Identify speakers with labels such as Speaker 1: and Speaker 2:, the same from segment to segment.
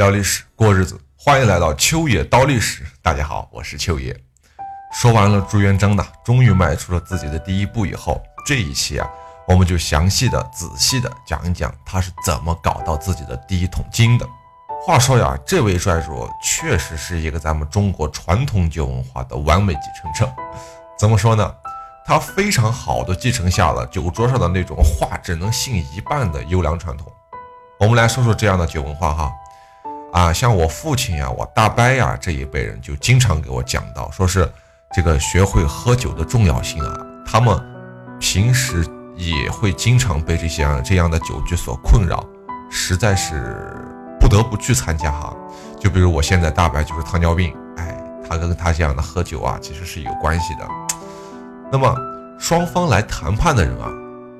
Speaker 1: 聊历史，过日子，欢迎来到秋野刀历史。大家好，我是秋野。说完了朱元璋呢，终于迈出了自己的第一步以后，这一期啊，我们就详细的、仔细的讲一讲他是怎么搞到自己的第一桶金的。话说呀，这位帅主确实是一个咱们中国传统酒文化的完美继承者。怎么说呢？他非常好的继承下了酒桌上的那种话只能信一半的优良传统。我们来说说这样的酒文化哈，啊，像我父亲呀、我大伯呀这一辈人就经常给我讲到，说是这个学会喝酒的重要性啊。他们平时也会经常被这些这样的酒局所困扰，实在是不得不去参加哈。就比如我现在大伯就是糖尿病，哎，他跟他这样的喝酒啊，其实是有关系的。那么双方来谈判的人啊，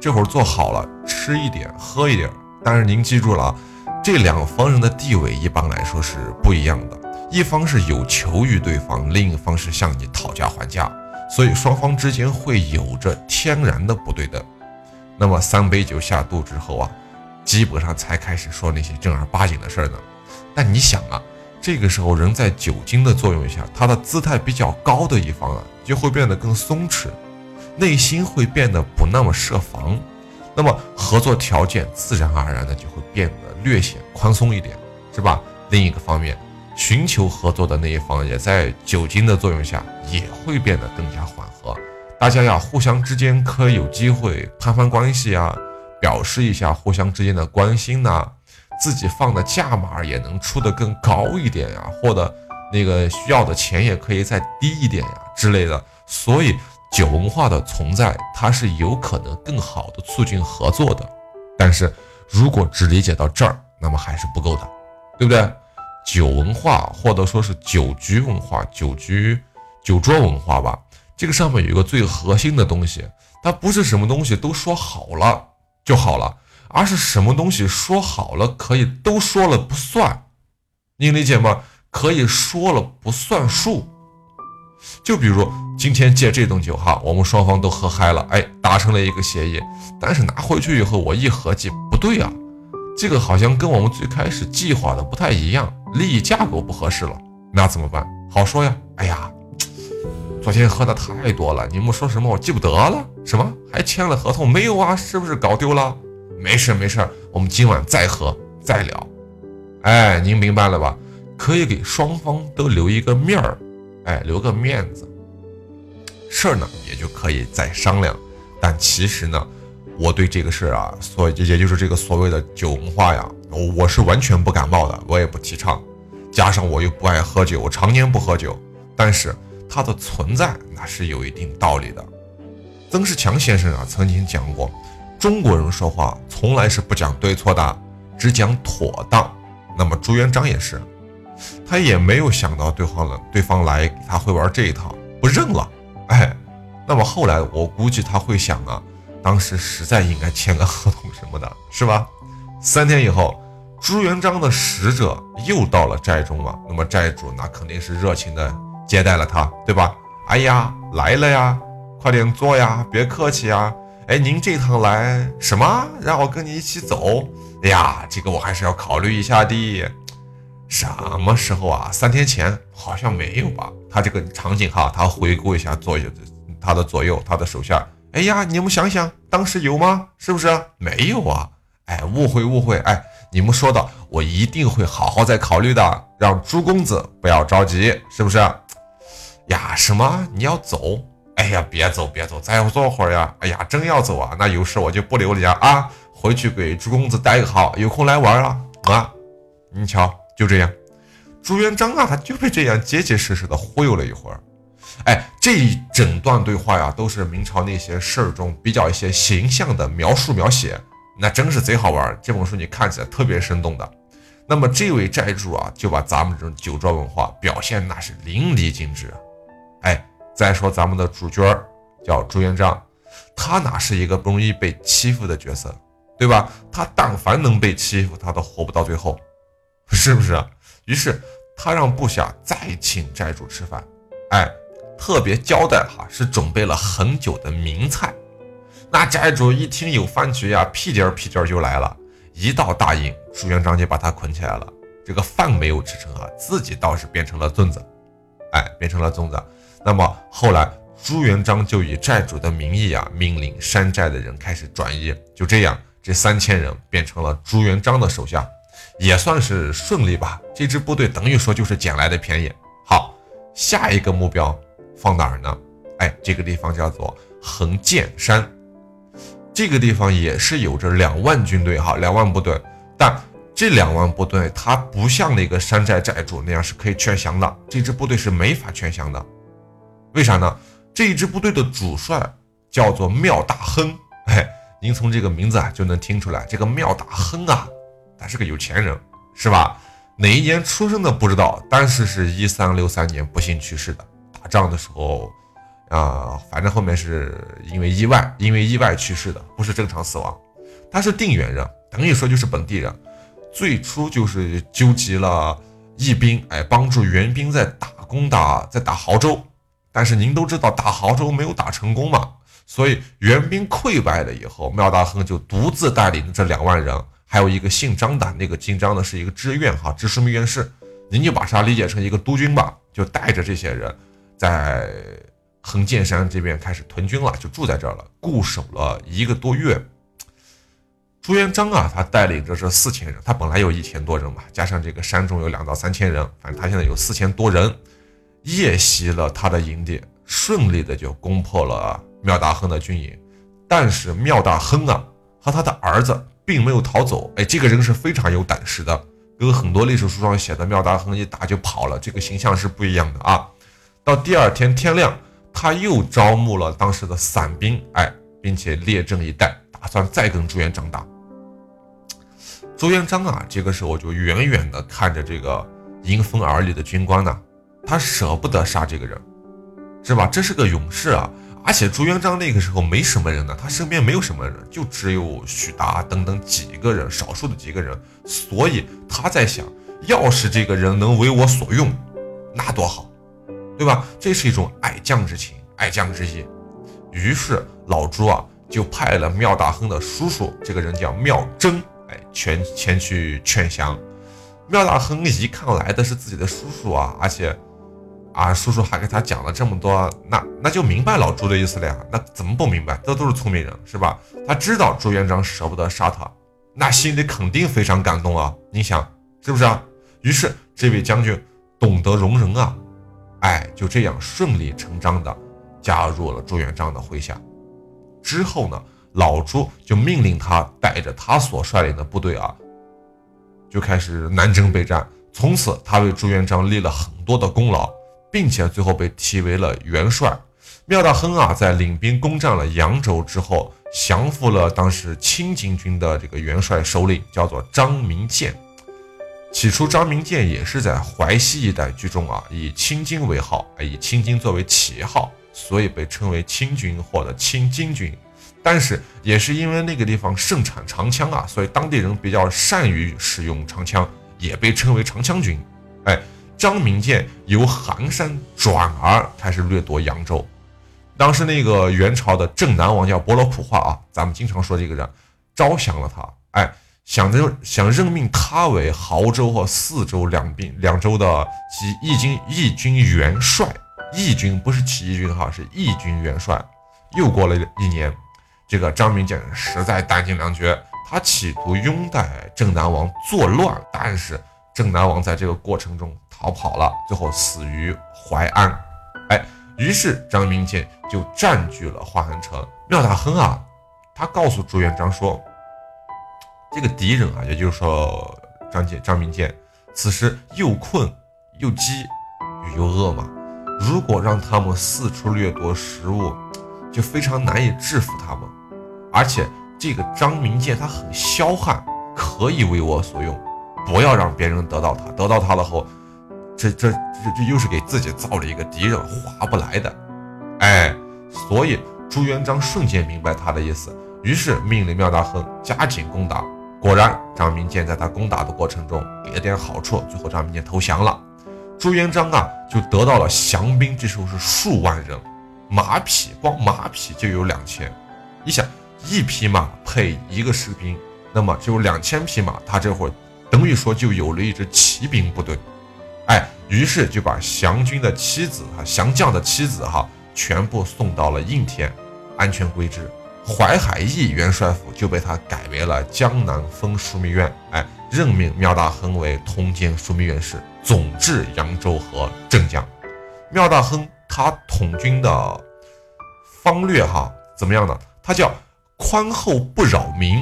Speaker 1: 这会儿做好了吃一点喝一点，但是您记住了啊，这两方人的地位一般来说是不一样的，一方是有求于对方，另一方是向你讨价还价，所以双方之间会有着天然的不对等。那么三杯酒下肚之后啊，基本上才开始说那些正儿八经的事儿呢。但你想啊。这个时候，人在酒精的作用下，他的姿态比较高的一方啊，就会变得更松弛，内心会变得不那么设防，那么合作条件自然而然的就会变得略显宽松一点，是吧？另一个方面，寻求合作的那一方也在酒精的作用下也会变得更加缓和，大家呀，互相之间可以有机会攀攀关系啊，表示一下互相之间的关心呐。自己放的价码也能出得更高一点呀，或者那个需要的钱也可以再低一点呀之类的。所以酒文化的存在，它是有可能更好的促进合作的。但是如果只理解到这儿，那么还是不够的，对不对？酒文化或者说是酒局文化、酒局酒桌文化吧，这个上面有一个最核心的东西，它不是什么东西都说好了就好了。而是什么东西说好了可以都说了不算，你理解吗？可以说了不算数。就比如今天借这顿酒哈，我们双方都喝嗨了，哎，达成了一个协议。但是拿回去以后，我一合计，不对啊，这个好像跟我们最开始计划的不太一样，利益架构不合适了。那怎么办？好说呀。哎呀，昨天喝的太多了，你们说什么我记不得了？什么还签了合同没有啊？是不是搞丢了？没事没事，我们今晚再喝再聊。哎，您明白了吧？可以给双方都留一个面儿，哎，留个面子。事儿呢也就可以再商量。但其实呢，我对这个事儿啊，所也就是这个所谓的酒文化呀，我是完全不感冒的，我也不提倡。加上我又不爱喝酒，我常年不喝酒，但是它的存在那是有一定道理的。曾仕强先生啊曾经讲过。中国人说话从来是不讲对错的，只讲妥当。那么朱元璋也是，他也没有想到对方了，对方来他会玩这一套，不认了。哎，那么后来我估计他会想啊，当时实在应该签个合同什么的，是吧？三天以后，朱元璋的使者又到了寨中了，那么寨主那肯定是热情的接待了他，对吧？哎呀，来了呀，快点坐呀，别客气呀。哎，您这趟来什么？让我跟你一起走？哎呀，这个我还是要考虑一下的。什么时候啊？三天前好像没有吧？他这个场景哈，他回顾一下左右，他的左右，他的手下。哎呀，你们想想，当时有吗？是不是没有啊？哎，误会误会。哎，你们说的，我一定会好好再考虑的。让朱公子不要着急，是不是？呀，什么？你要走？哎呀，别走别走，再坐会儿呀！哎呀，真要走啊，那有事我就不留你了啊！回去给朱公子带个好，有空来玩啊啊！你瞧，就这样，朱元璋啊，他就被这样结结实实的忽悠了一会儿。哎，这一整段对话呀，都是明朝那些事儿中比较一些形象的描述描写，那真是贼好玩。这本书你看起来特别生动的。那么这位寨主啊，就把咱们这种酒桌文化表现那是淋漓尽致。哎。再说咱们的主角叫朱元璋，他哪是一个不容易被欺负的角色，对吧？他但凡能被欺负，他都活不到最后，是不是？于是他让部下再请寨主吃饭，哎，特别交代哈，是准备了很久的名菜。那寨主一听有饭局呀，屁颠儿屁颠儿就来了，一到大营，朱元璋就把他捆起来了。这个饭没有吃成啊，自己倒是变成了粽子，哎，变成了粽子。那么后来朱元璋就以寨主的名义啊，命令山寨的人开始转移，就这样，这三千人变成了朱元璋的手下，也算是顺利吧。这支部队等于说就是捡来的便宜。好，下一个目标放哪儿呢？哎，这个地方叫做横剑山。这个地方也是有着两万军队哈，两万部队，但这两万部队它不像那个山寨寨主那样是可以劝降的，这支部队是没法劝降的。为啥呢？这一支部队的主帅叫做庙大亨，哎，您从这个名字啊就能听出来，这个庙大亨啊，他是个有钱人，是吧？哪一年出生的不知道，但是是一三六三年不幸去世的，打仗的时候。啊，反正后面是因为意外，因为意外去世的，不是正常死亡。他是定远人，等于说就是本地人。最初就是纠集了义兵，哎，帮助援兵在打攻打，在打亳州。但是您都知道，打亳州没有打成功嘛，所以援兵溃败了以后，苗大亨就独自带领这两万人，还有一个姓张的，那个姓张的是一个知院哈，知枢密院事，您就把他理解成一个督军吧，就带着这些人在。横剑山这边开始屯军了，就住在这儿了，固守了一个多月。朱元璋啊，他带领着这四千人，他本来有一千多人嘛，加上这个山中有两到三千人，反正他现在有四千多人，夜袭了他的营地，顺利的就攻破了庙大亨的军营。但是庙大亨啊和他的儿子并没有逃走，哎，这个人是非常有胆识的，跟很多历史书上写的妙达亨一打就跑了，这个形象是不一样的啊。到第二天天亮。他又招募了当时的散兵，哎，并且列阵以待，打算再跟朱元璋打。朱元璋啊，这个时候就远远的看着这个迎风而立的军官呢，他舍不得杀这个人，是吧？这是个勇士啊，而且朱元璋那个时候没什么人呢，他身边没有什么人，就只有许达等等几个人，少数的几个人，所以他在想，要是这个人能为我所用，那多好。对吧？这是一种爱将之情，爱将之意。于是老朱啊，就派了庙大亨的叔叔，这个人叫庙真，哎，前前去劝降。庙大亨一看来的是自己的叔叔啊，而且啊，叔叔还给他讲了这么多，那那就明白老朱的意思了呀。那怎么不明白？这都是聪明人，是吧？他知道朱元璋舍不得杀他，那心里肯定非常感动啊。你想是不是啊？于是这位将军懂得容人啊。哎，就这样顺理成章的加入了朱元璋的麾下。之后呢，老朱就命令他带着他所率领的部队啊，就开始南征北战。从此，他为朱元璋立了很多的功劳，并且最后被提为了元帅。庙大亨啊，在领兵攻占了扬州之后，降服了当时清巾军的这个元帅首领，叫做张明建。起初，张明建也是在淮西一带居中啊，以清军为号，以清军作为旗号，所以被称为清军或者清金军。但是，也是因为那个地方盛产长枪啊，所以当地人比较善于使用长枪，也被称为长枪军。哎，张明建由寒山转而开始掠夺扬州。当时那个元朝的镇南王叫伯罗普化啊，咱们经常说这个人，招降了他。哎。想着想任命他为亳州和泗州两兵两州的义军义军元帅，义军不是起义军哈，是义军元帅。又过了一年，这个张明建实在弹尽粮绝，他企图拥戴镇南王作乱，但是镇南王在这个过程中逃跑了，最后死于淮安。哎，于是张明建就占据了华安城。廖大亨啊，他告诉朱元璋说。这个敌人啊，也就是说张建、张明建，此时又困又饥又饿嘛。如果让他们四处掠夺食物，就非常难以制服他们。而且这个张明建他很彪悍，可以为我所用，不要让别人得到他。得到他了后，这这这这又是给自己造了一个敌人，划不来的。哎，所以朱元璋瞬间明白他的意思，于是命令庙大亨加紧攻打。果然，张明建在他攻打的过程中给了点好处，最后张明建投降了。朱元璋啊，就得到了降兵，这时候是数万人，马匹光马匹就有两千。你想，一匹马配一个士兵，那么就有两千匹马，他这会儿等于说就有了一支骑兵部队。哎，于是就把降军的妻子哈，降将的妻子哈，全部送到了应天，安全归置。淮海驿元帅府就被他改为了江南分枢密院，哎，任命苗大亨为通监枢密院事，总治扬州和镇江。苗大亨他统军的方略哈怎么样呢？他叫宽厚不扰民，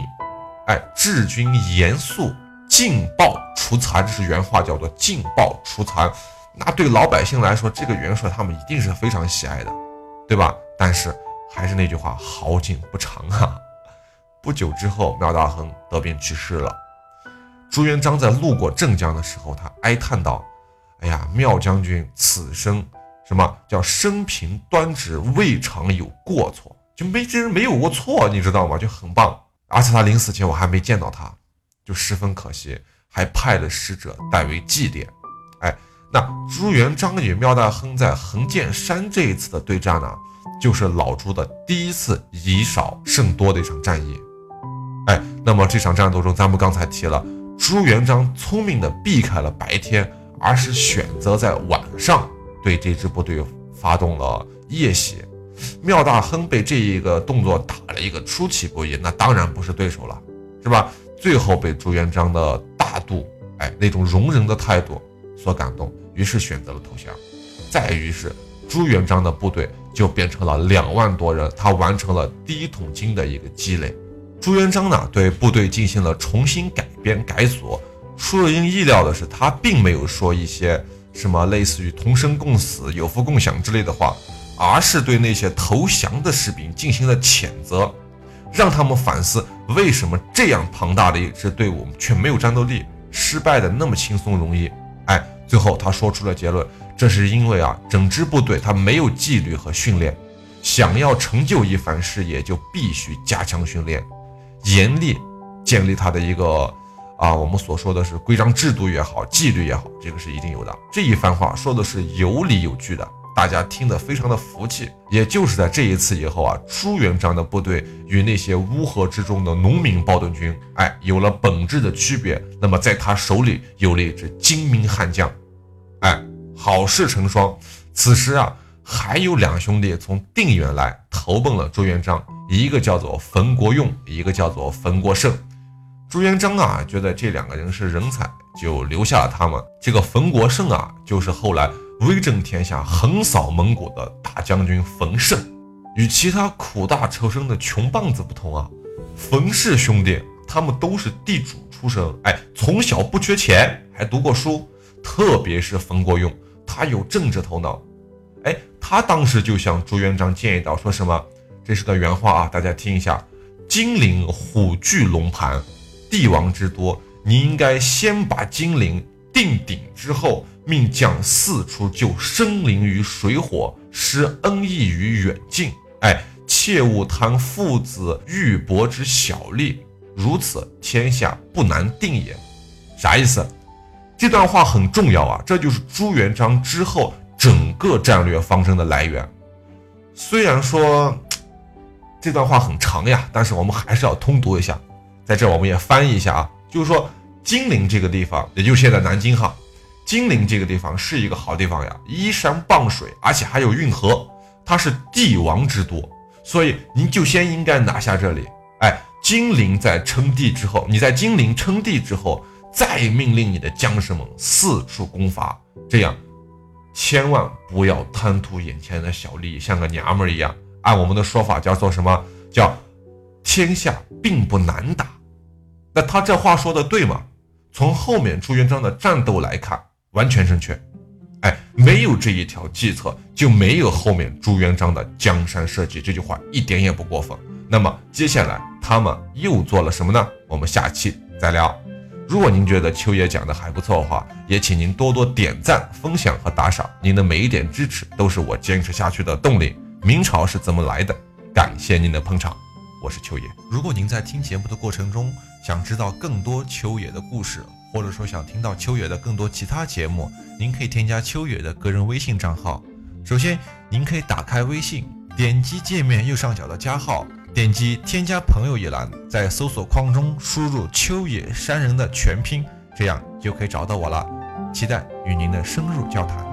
Speaker 1: 哎，治军严肃。劲爆除残，这是原话，叫做劲爆除残。那对老百姓来说，这个元帅他们一定是非常喜爱的，对吧？但是还是那句话，好景不长啊。不久之后，苗大亨得病去世了。朱元璋在路过镇江的时候，他哀叹道：“哎呀，苗将军此生什么叫生平端直，未尝有过错，就没这人没有过错，你知道吗？就很棒。而且他临死前，我还没见到他。”就十分可惜，还派了使者代为祭奠。哎，那朱元璋与苗大亨在横剑山这一次的对战呢，就是老朱的第一次以少胜多的一场战役。哎，那么这场战斗中，咱们刚才提了，朱元璋聪明的避开了白天，而是选择在晚上对这支部队发动了夜袭。妙大亨被这一个动作打了一个出其不意，那当然不是对手了，是吧？最后被朱元璋的大度，哎，那种容忍的态度所感动，于是选择了投降。再于是，朱元璋的部队就变成了两万多人，他完成了第一桶金的一个积累。朱元璋呢，对部队进行了重新改编改组。出人意料的是，他并没有说一些什么类似于同生共死、有福共享之类的话，而是对那些投降的士兵进行了谴责。让他们反思，为什么这样庞大的一支队伍却没有战斗力，失败的那么轻松容易？哎，最后他说出了结论，这是因为啊，整支部队他没有纪律和训练，想要成就一番事业，就必须加强训练，严厉建立他的一个啊，我们所说的是规章制度也好，纪律也好，这个是一定有的。这一番话说的是有理有据的。大家听得非常的服气，也就是在这一次以后啊，朱元璋的部队与那些乌合之众的农民暴动军，哎，有了本质的区别。那么在他手里有了一支精明悍将，哎，好事成双。此时啊，还有两兄弟从定远来投奔了朱元璋，一个叫做冯国用，一个叫做冯国胜。朱元璋啊，觉得这两个人是人才，就留下了他们。这个冯国胜啊，就是后来。威震天下、横扫蒙古的大将军冯胜，与其他苦大仇深的穷棒子不同啊，冯氏兄弟他们都是地主出身，哎，从小不缺钱，还读过书。特别是冯国用，他有政治头脑，哎，他当时就向朱元璋建议到，说什么？这是个原话啊，大家听一下：金陵虎踞龙盘，帝王之多，你应该先把金陵定鼎之后。命将四处救生灵于水火，施恩义于远近。哎，切勿贪父子玉帛之小利，如此天下不难定也。啥意思？这段话很重要啊，这就是朱元璋之后整个战略方针的来源。虽然说这段话很长呀，但是我们还是要通读一下。在这我们也翻译一下啊，就是说金陵这个地方，也就是现在南京哈。金陵这个地方是一个好地方呀，依山傍水，而且还有运河，它是帝王之都，所以您就先应该拿下这里。哎，金陵在称帝之后，你在金陵称帝之后，再命令你的将士们四处攻伐，这样千万不要贪图眼前的小利，像个娘们儿一样。按我们的说法叫做什么？叫天下并不难打。那他这话说的对吗？从后面朱元璋的战斗来看。完全正确，哎，没有这一条计策，就没有后面朱元璋的江山社稷。这句话一点也不过分。那么接下来他们又做了什么呢？我们下期再聊。如果您觉得秋野讲的还不错的话，也请您多多点赞、分享和打赏。您的每一点支持都是我坚持下去的动力。明朝是怎么来的？感谢您的捧场，我是秋野。如果您在听节目的过程中想知道更多秋野的故事，或者说想听到秋野的更多其他节目，您可以添加秋野的个人微信账号。首先，您可以打开微信，点击界面右上角的加号，点击添加朋友一栏，在搜索框中输入“秋野山人”的全拼，这样就可以找到我了。期待与您的深入交谈。